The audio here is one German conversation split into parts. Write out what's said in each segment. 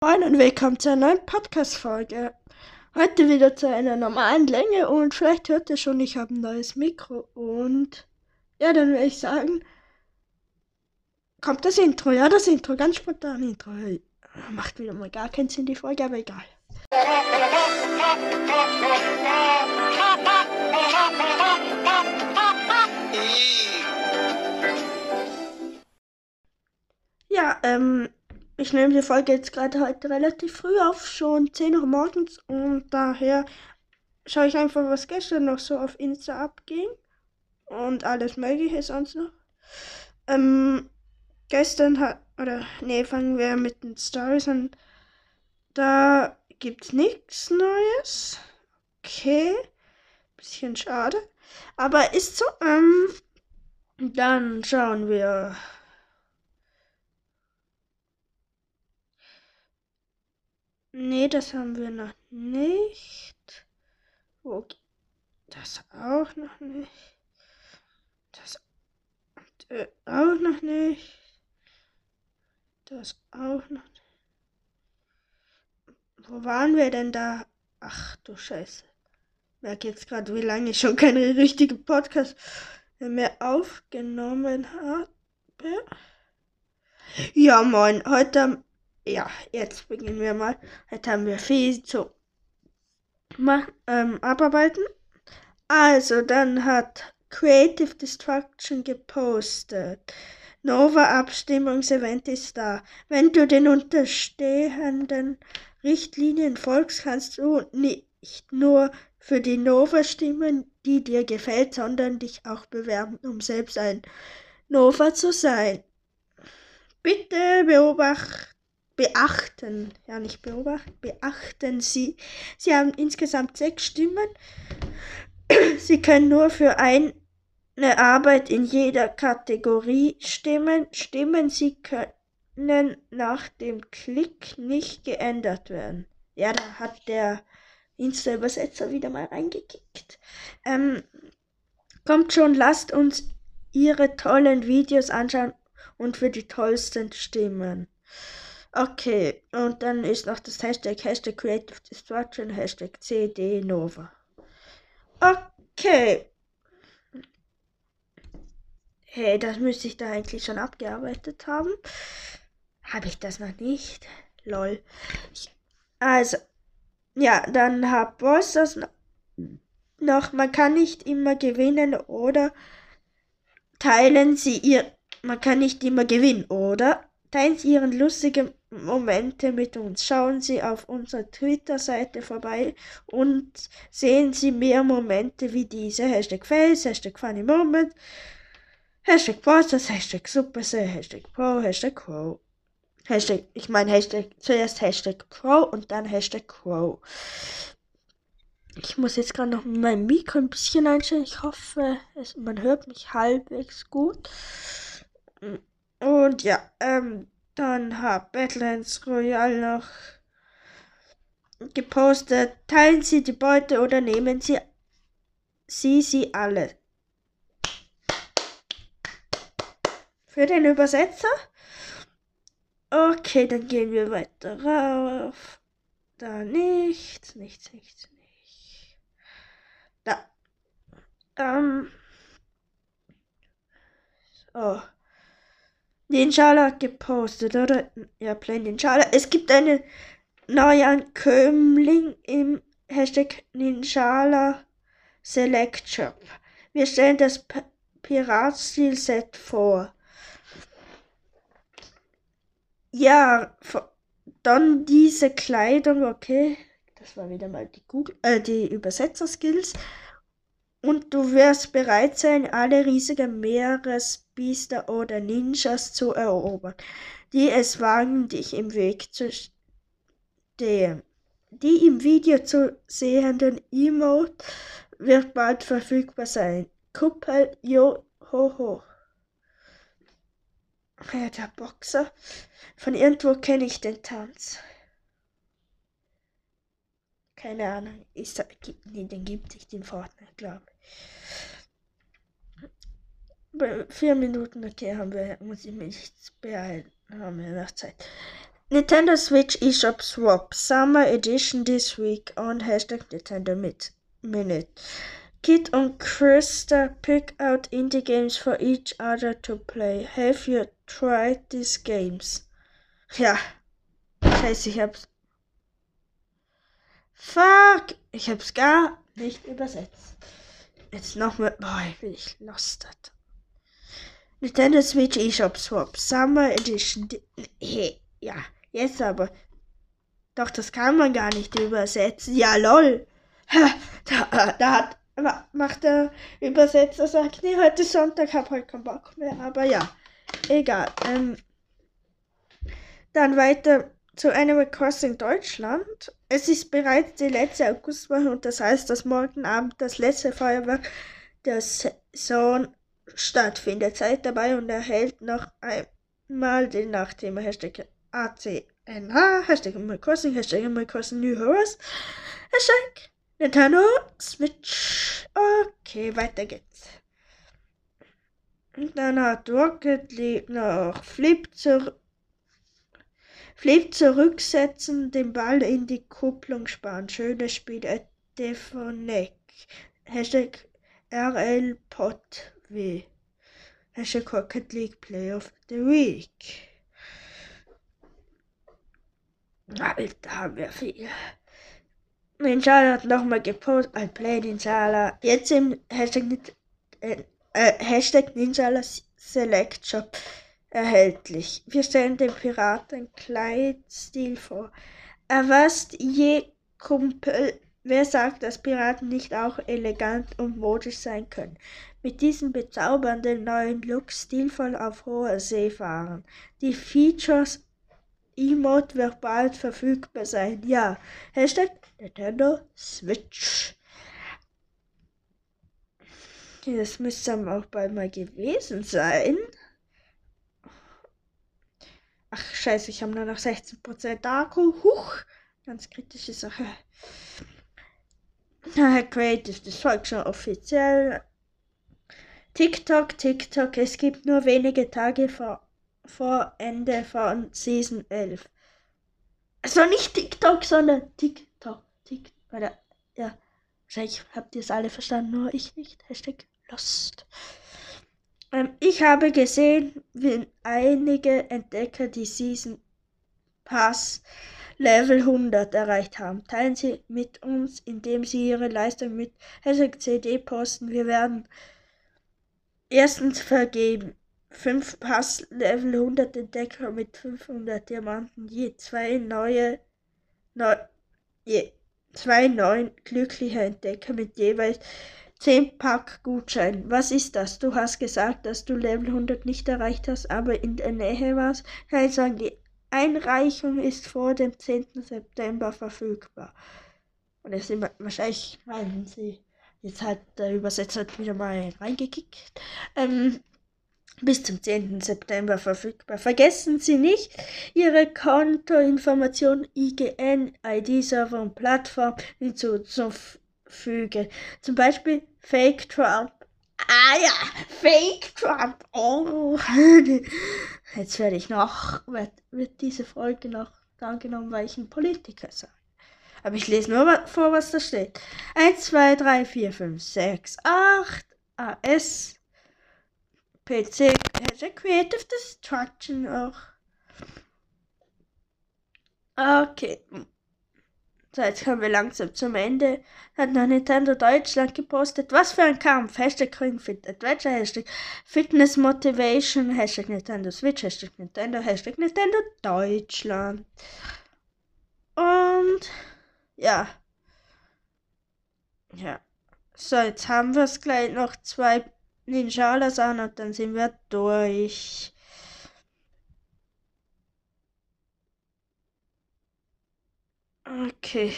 Moin und willkommen zu einer neuen Podcast-Folge. Heute wieder zu einer normalen Länge und vielleicht hört ihr schon, ich habe ein neues Mikro und ja, dann würde ich sagen, kommt das Intro. Ja, das Intro, ganz spontan Intro. Macht wieder mal gar keinen Sinn, die Folge, aber egal. Ja, ähm, ich nehme die Folge jetzt gerade heute relativ früh auf, schon 10 Uhr morgens und daher schaue ich einfach, was gestern noch so auf Insta abging und alles mögliche sonst noch. Ähm, gestern hat, oder nee, fangen wir mit den Stories an. Da gibt's nichts Neues. Okay, bisschen schade, aber ist so. Ähm, dann schauen wir Nee, das haben wir noch nicht. Wo? Das auch noch nicht. Das äh, auch noch nicht. Das auch noch nicht. Wo waren wir denn da? Ach du Scheiße. Ich merke jetzt gerade, wie lange ich schon keine richtige Podcast mehr aufgenommen habe. Ja, moin. Heute ja, jetzt beginnen wir mal. Heute haben wir viel zu ähm, abarbeiten. Also, dann hat Creative Destruction gepostet. Nova Abstimmungsevent ist da. Wenn du den unterstehenden Richtlinien folgst, kannst du nicht nur für die Nova stimmen, die dir gefällt, sondern dich auch bewerben, um selbst ein Nova zu sein. Bitte beobachte beachten, ja nicht beobachten, beachten Sie. Sie haben insgesamt sechs Stimmen. Sie können nur für eine Arbeit in jeder Kategorie stimmen. Stimmen Sie können nach dem Klick nicht geändert werden. Ja, da hat der Insta-Übersetzer wieder mal reingekickt. Ähm, kommt schon, lasst uns Ihre tollen Videos anschauen und für die tollsten stimmen. Okay, und dann ist noch das Hashtag, Hashtag Creative Destruction, Hashtag CD Nova. Okay. Hey, das müsste ich da eigentlich schon abgearbeitet haben. Habe ich das noch nicht? Lol. Also, ja, dann hab was das noch. Man kann nicht immer gewinnen oder teilen Sie ihr. Man kann nicht immer gewinnen, oder? Teilen Sie Ihren lustigen Momente mit uns. Schauen Sie auf unserer Twitter-Seite vorbei und sehen Sie mehr Momente wie diese. Hashtag Face, Hashtag Funny Moment, Hashtag Posters, Hashtag Supercell, Hashtag Pro, Hashtag Crow. Hashtag, ich meine Hashtag, zuerst Hashtag Pro und dann Hashtag Crow. Ich muss jetzt gerade noch mein Mikro ein bisschen einstellen. Ich hoffe, es, man hört mich halbwegs gut. Und ja, ähm, dann hat Badlands Royal noch gepostet, teilen Sie die Beute oder nehmen Sie Sie sie alle. Für den Übersetzer? Okay, dann gehen wir weiter rauf. Da nichts, nichts, nichts, nichts. Da. Ähm. So. Ninjala gepostet, oder? Ja, Plain Ninjala. Es gibt einen neuen Kömmling im Hashtag Ninjala Select Shop. Wir stellen das Piratstil-Set vor. Ja, dann diese Kleidung, okay. Das war wieder mal die Google, äh, die Übersetzer-Skills. Und du wirst bereit sein, alle riesigen Meeresbiester oder Ninjas zu erobern, die es wagen, dich im Weg zu stehen. Die im Video zu sehenden Emote wird bald verfügbar sein. Kuppel, jo, ho, ho. Ja, der Boxer. Von irgendwo kenne ich den Tanz. Keine Ahnung. Ich sag, nee, den gibt es in Fortnite, glaube ich. Vier Minuten, okay, haben wir, muss ich mich nicht beeilen. Haben wir noch Zeit. Nintendo Switch eShop Swap Summer Edition this week on hashtag Nintendo Minute. Kit und Krista pick out indie games for each other to play. Have you tried these games? Ja. Scheiße, ich hab's. Fuck! Ich hab's gar nicht übersetzt. Jetzt nochmal. Boah, bin ich lost. Nintendo Switch eShop Swap Summer Edition. Hey, ja. Jetzt aber. Doch, das kann man gar nicht übersetzen. Ja, lol. Da, da hat, macht der Übersetzer, sagt, nee, heute Sonntag, hab heute keinen Bock mehr. Aber ja, egal. Ähm, dann weiter zu Animal Crossing Deutschland. Es ist bereits die letzte Augustwoche und das heißt, dass morgen Abend das letzte Feuerwerk der Saison stattfindet. Seid dabei und erhält noch einmal den Nachthema Hashtag ACNH, Hashtag Animal Crossing, Hashtag Animal Crossing New Heroes, Hashtag Nintendo Switch. Okay, weiter geht's. Und dann hat Rocket League noch Flip, zur, Flip zurücksetzen, den Ball in die Kupplung sparen. Schönes Spiel, Defoneck. Hashtag RLPOTW. Hashtag Rocket League Play of the Week. Alter, haben wir viel. Ninjala hat nochmal gepostet, I played Ninjala. Jetzt im Hashtag, äh, äh, Hashtag Ninjala Select Shop erhältlich. Wir stellen dem Piraten Kleidstil vor. Erwasst je Kumpel, wer sagt, dass Piraten nicht auch elegant und modisch sein können? Mit diesem bezaubernden neuen Look stilvoll auf hoher See fahren. Die Features Emote wird bald verfügbar sein. Ja. Hashtag Nintendo Switch. Das müsste dann auch bald mal gewesen sein. Ach, scheiße, ich habe nur noch 16% Akku. Huch, ganz kritische Sache. Creative, das folgt schon offiziell. TikTok, TikTok, es gibt nur wenige Tage vor vor Ende von Season 11. Also nicht TikTok, sondern TikTok. TikTok. Oder, ja, wahrscheinlich habt ihr es alle verstanden, nur ich nicht. Hashtag Lost. Ähm, ich habe gesehen, wie einige Entdecker die Season Pass Level 100 erreicht haben. Teilen Sie mit uns, indem Sie Ihre Leistung mit Hashtag CD posten. Wir werden erstens vergeben. 5 Pass Level 100 Entdecker mit 500 Diamanten, je zwei neue, neu, je zwei neuen glückliche Entdecker mit jeweils 10 Pack Gutschein. Was ist das? Du hast gesagt, dass du Level 100 nicht erreicht hast, aber in der Nähe warst. Ich sagen, die Einreichung ist vor dem 10. September verfügbar. Und es sind wahrscheinlich, meinen sie, jetzt hat der Übersetzer wieder mal reingekickt. Ähm, bis zum 10. September verfügbar. Vergessen Sie nicht, Ihre Kontoinformationen, IGN, ID-Server und Plattform hinzuzufügen. Zum Beispiel Fake Trump. Ah ja, Fake Trump. Oh, jetzt werde ich noch, wird, wird diese Folge noch angenommen, weil ich ein Politiker sage. Aber ich lese nur vor, was da steht. 1, 2, 3, 4, 5, 6, 8, AS, PC Creative Destruction auch. Okay. So, jetzt kommen wir langsam zum Ende. Hat noch Nintendo Deutschland gepostet. Was für ein Kampf. Hashtag Ringfit Adventure. Hashtag Fitness Motivation. Hashtag Nintendo Switch. Hashtag Nintendo. Hashtag Nintendo Deutschland. Und ja. Ja. So, jetzt haben wir es gleich noch zwei Ninjalas an und dann sind wir durch. Okay.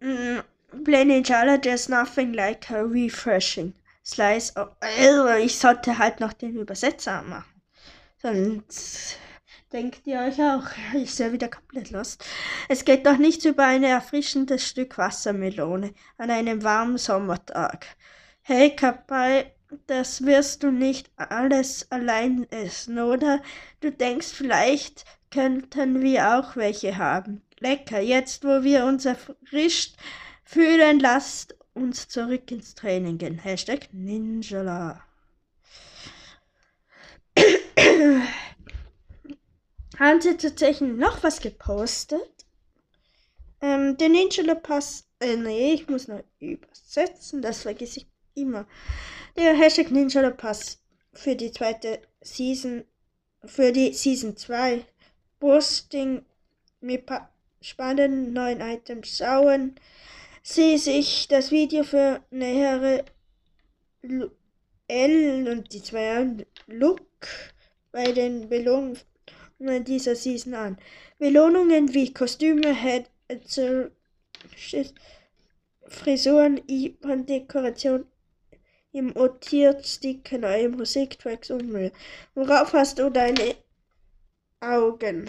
Mm, Play Ninjala, there's nothing like a refreshing slice. Of, ich sollte halt noch den Übersetzer machen. Sonst denkt ihr euch auch, ich sehe wieder komplett los. Es geht doch nichts über ein erfrischendes Stück Wassermelone an einem warmen Sommertag. Hey Kapai, das wirst du nicht alles allein essen, oder? Du denkst vielleicht, könnten wir auch welche haben. Lecker, jetzt wo wir uns erfrischt fühlen, lasst uns zurück ins Training gehen. Hashtag Ninjala. Haben sie tatsächlich noch was gepostet? Ähm, den Ninjala Pass. Äh, nee, ich muss noch übersetzen, das vergesse ich immer. Der Hashtag Ninjala Pass für die zweite Season, für die Season 2 Posting mit spannenden neuen Items schauen. Sie sich das Video für nähere L und die zwei Look bei den Belohnungen dieser Season an. Belohnungen wie Kostüme, Head, Frisuren, Dekoration im Otiert, Sticker, neue Musiktracks und mehr. Worauf hast du deine Augen?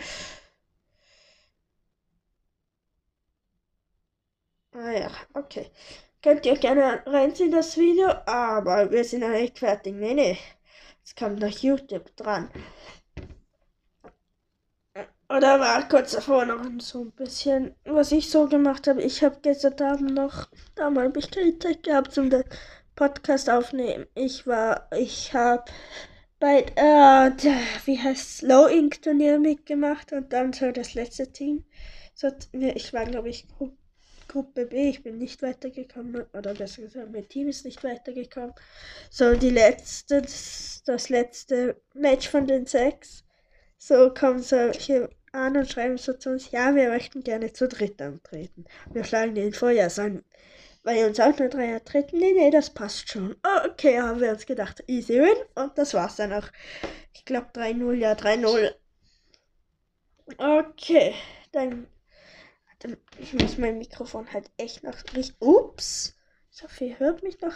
Ah ja, okay. Könnt ihr gerne reinziehen, das Video, aber wir sind ja nicht fertig. Nee, nee. Es kommt noch YouTube dran. Oder war kurz davor noch so ein bisschen, was ich so gemacht habe. Ich habe gestern Abend noch, da mal habe ich keine Zeit gehabt zum Podcast aufnehmen. Ich war, ich habe bei, äh, wie heißt Low Ink Turnier mitgemacht und dann so das letzte Team. So, ich war, glaube ich, Gruppe B. Ich bin nicht weitergekommen, oder besser gesagt, mein Team ist nicht weitergekommen. So, die letzte, das letzte Match von den sechs. So kommen solche an und schreiben so zu uns, ja, wir möchten gerne zu dritt antreten. Wir schlagen den vor, ja, sollen bei uns auch nur drei treten? Nee, nee, das passt schon. Okay, haben wir uns gedacht, easy win. Und das war's dann auch. Ich glaube 3-0, ja, 3-0. Okay, dann ich muss mein Mikrofon halt echt noch richtig. Ups! Ihr hört mich noch.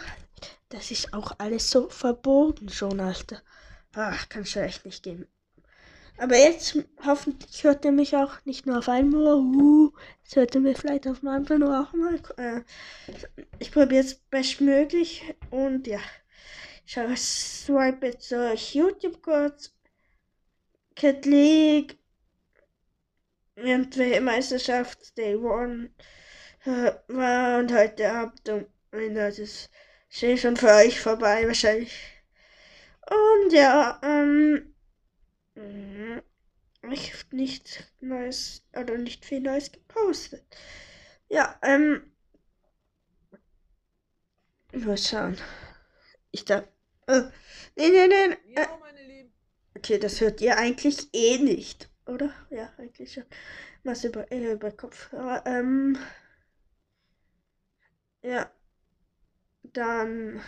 Das ist auch alles so verboten schon, Alter. Ach, kann schon echt nicht gehen. Aber jetzt hoffentlich hört ihr mich auch nicht nur auf einmal. Uh, jetzt hört ihr mich vielleicht auf dem anderen Ohr auch mal. Äh, ich probiere es bestmöglich und ja. Ich swipe jetzt durch YouTube kurz. Cat League irgendwelche Meisterschaft Day One äh, war und heute Abend um das ist schon für euch vorbei wahrscheinlich. Und ja, ähm, ich habe nicht Neues, oder nicht viel Neues gepostet. Ja, ähm, mal schauen. Ich da, äh, nee, nee, nee, äh, okay, das hört ihr eigentlich eh nicht. Oder? Ja, eigentlich schon. Was über, äh, über Kopfhörer. Ähm, ja. Dann.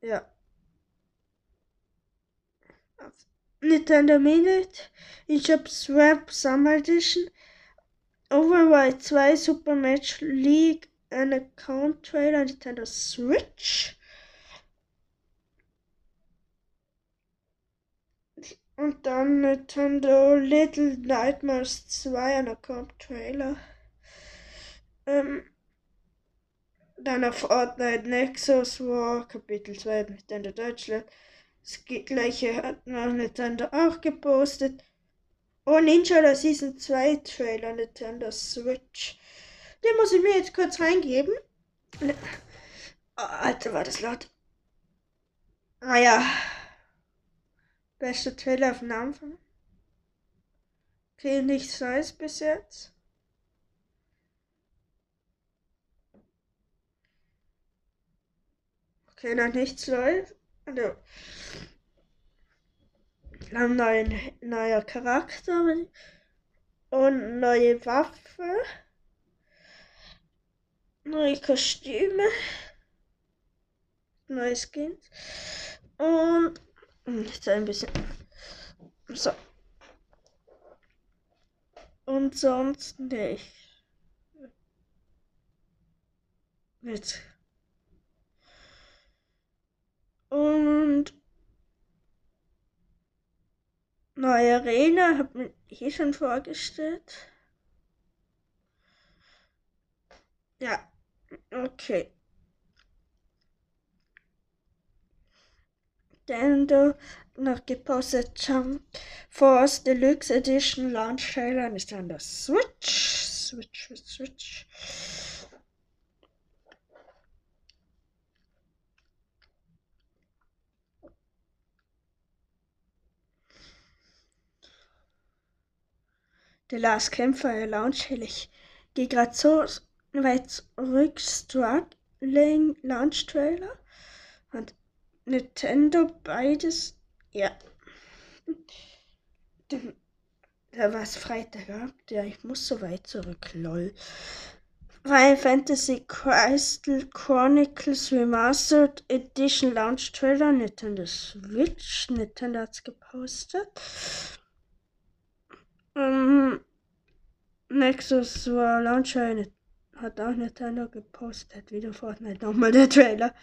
Ja. Nintendo Minute. Hab Swap Summer Edition. Override 2 Super Match League. Ein Account Trailer Nintendo Switch. Und dann Nintendo Little Nightmares 2 an Account Trailer. Ähm, dann auf Fortnite Nexus War Kapitel 2 Nintendo Deutschland. Das gleiche hat noch Nintendo auch gepostet. Oh, Ninja der Season 2 Trailer Nintendo Switch. Den muss ich mir jetzt kurz reingeben. Oh, Alter, war das laut. Ah ja. Beste Trailer auf den Anfang. Okay, nichts Neues bis jetzt. Okay, noch nichts Neues. Also, ein neuer, neuer Charakter und neue Waffe. Neue Kostüme. Neue Skins. Und Jetzt ein bisschen. So. Und sonst nicht. Jetzt. Und neue Arena hat mir hier schon vorgestellt. Ja, okay. Nintendo noch gepostet, Jump Force Deluxe Edition Launch Trailer ist an der Switch. Switch, Switch, Switch. The Last Campfire Launch Ich gehe gerade so weit zurück. Struggling Launch Trailer. Und Nintendo beides. Ja. Da war es Freitag. Ja, ich muss so weit zurück. Lol. Final Fantasy Crystal Chronicles Remastered Edition Launch Trailer. Nintendo Switch. Nintendo hat's gepostet. Um, Nexus war Launcher. Hat auch Nintendo gepostet. Wieder Fortnite. Nochmal der Trailer.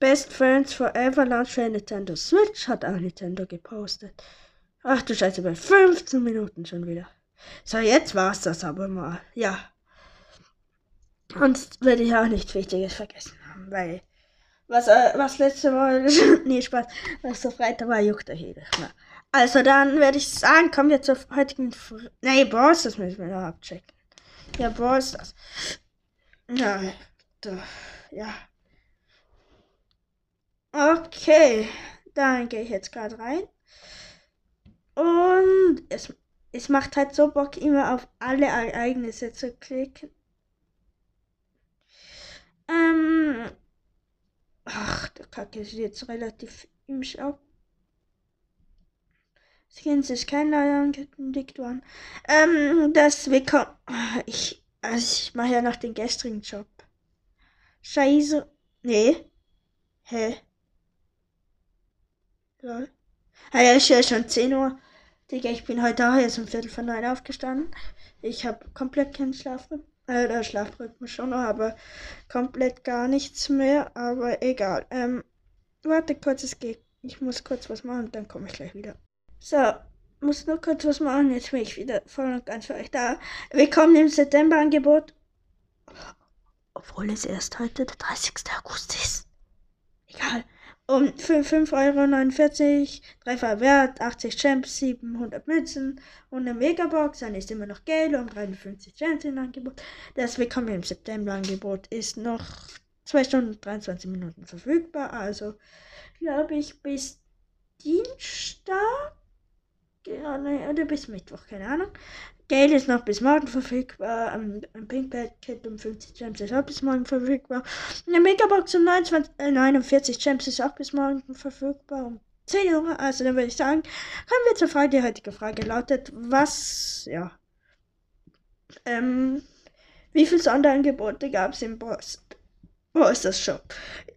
Best Friends Forever Launch für Nintendo Switch hat auch Nintendo gepostet. Ach du Scheiße, bei 15 Minuten schon wieder. So, jetzt war's das aber mal. Ja. Und werde ich auch nichts Wichtiges vergessen haben, weil was, äh, was letzte Mal, nee, Spaß, was so Freitag war, juckt er jedes Mal. Also dann werde ich sagen, kommen wir zur heutigen, Fr nee, Boss, das müssen wir noch abchecken. Ja, Boss, das. Ja, da, ja. Okay, dann gehe ich jetzt gerade rein. Und es, es macht halt so Bock, immer auf alle Ereignisse zu klicken. Ähm. Ach, der Kacke ist jetzt relativ im Shop. Skins ist kein neuer angekündigt worden. Ähm, das wir kommen. Ich, also ich mache ja noch den gestrigen Job. Scheiße. Nee. Hä? Lol. Ah ja, ist ja schon 10 Uhr. Digga, ich bin heute auch erst um Viertel von neun aufgestanden. Ich habe komplett keinen Schlafrhythmus. Äh, Schlafrhythmus schon noch, aber komplett gar nichts mehr. Aber egal. Ähm, warte kurz, es geht. Ich muss kurz was machen dann komme ich gleich wieder. So, muss nur kurz was machen. Jetzt bin ich wieder voll und ganz für euch da. Willkommen im September-Angebot. Obwohl es erst heute der 30. August ist. Egal um für 5,49 Euro, dreifach Wert, 80 Champs, 700 Münzen und eine Megabox. Dann ist immer noch Geld um 53 Champs im Angebot. Das Willkommen im September-Angebot ist noch 2 Stunden 23 Minuten verfügbar. Also, glaube ich, bis Dienstag. Oder bis Mittwoch, keine Ahnung. Geld ist noch bis morgen verfügbar. Ein, ein Pink Packet um 50 Gems ist auch bis morgen verfügbar. Eine Megabox um 29, äh, 49 Gems ist auch bis morgen verfügbar. Um 10 Uhr. Also dann würde ich sagen, kommen wir zur Frage. Die heutige Frage lautet, was, ja, ähm, wie viele Sonderangebote gab es im Boss? Wo ist das Shop?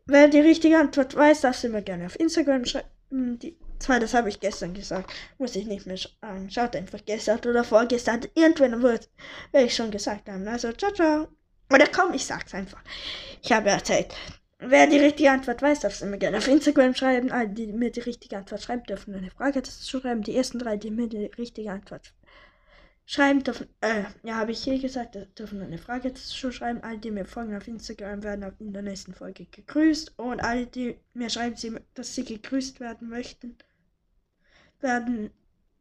Wer die richtige Antwort weiß, darf sie mir gerne auf Instagram schreiben. Die zwar, das habe ich gestern gesagt. Muss ich nicht mehr sagen. Schaut einfach gestern oder vorgestern. Irgendwann wird, werde ich schon gesagt haben. Also, ciao, ciao. Oder komm, ich sag's einfach. Ich habe erzählt. Wer die richtige Antwort weiß, darf es mir gerne auf Instagram schreiben. Alle, die mir die richtige Antwort schreiben, dürfen eine Frage dazu schreiben. Die ersten drei, die mir die richtige Antwort schreiben dürfen, äh, ja, habe ich hier gesagt, dürfen eine Frage dazu schreiben. Alle, die mir folgen auf Instagram, werden in der nächsten Folge gegrüßt. Und alle, die mir schreiben, dass sie gegrüßt werden möchten, werden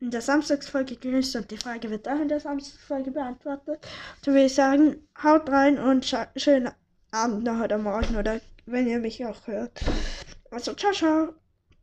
in der Samstagsfolge gegrüßt und die Frage wird auch in der Samstagsfolge beantwortet. So würde ich sagen, haut rein und schönen Abend noch oder morgen oder wenn ihr mich auch hört. Also, ciao, ciao.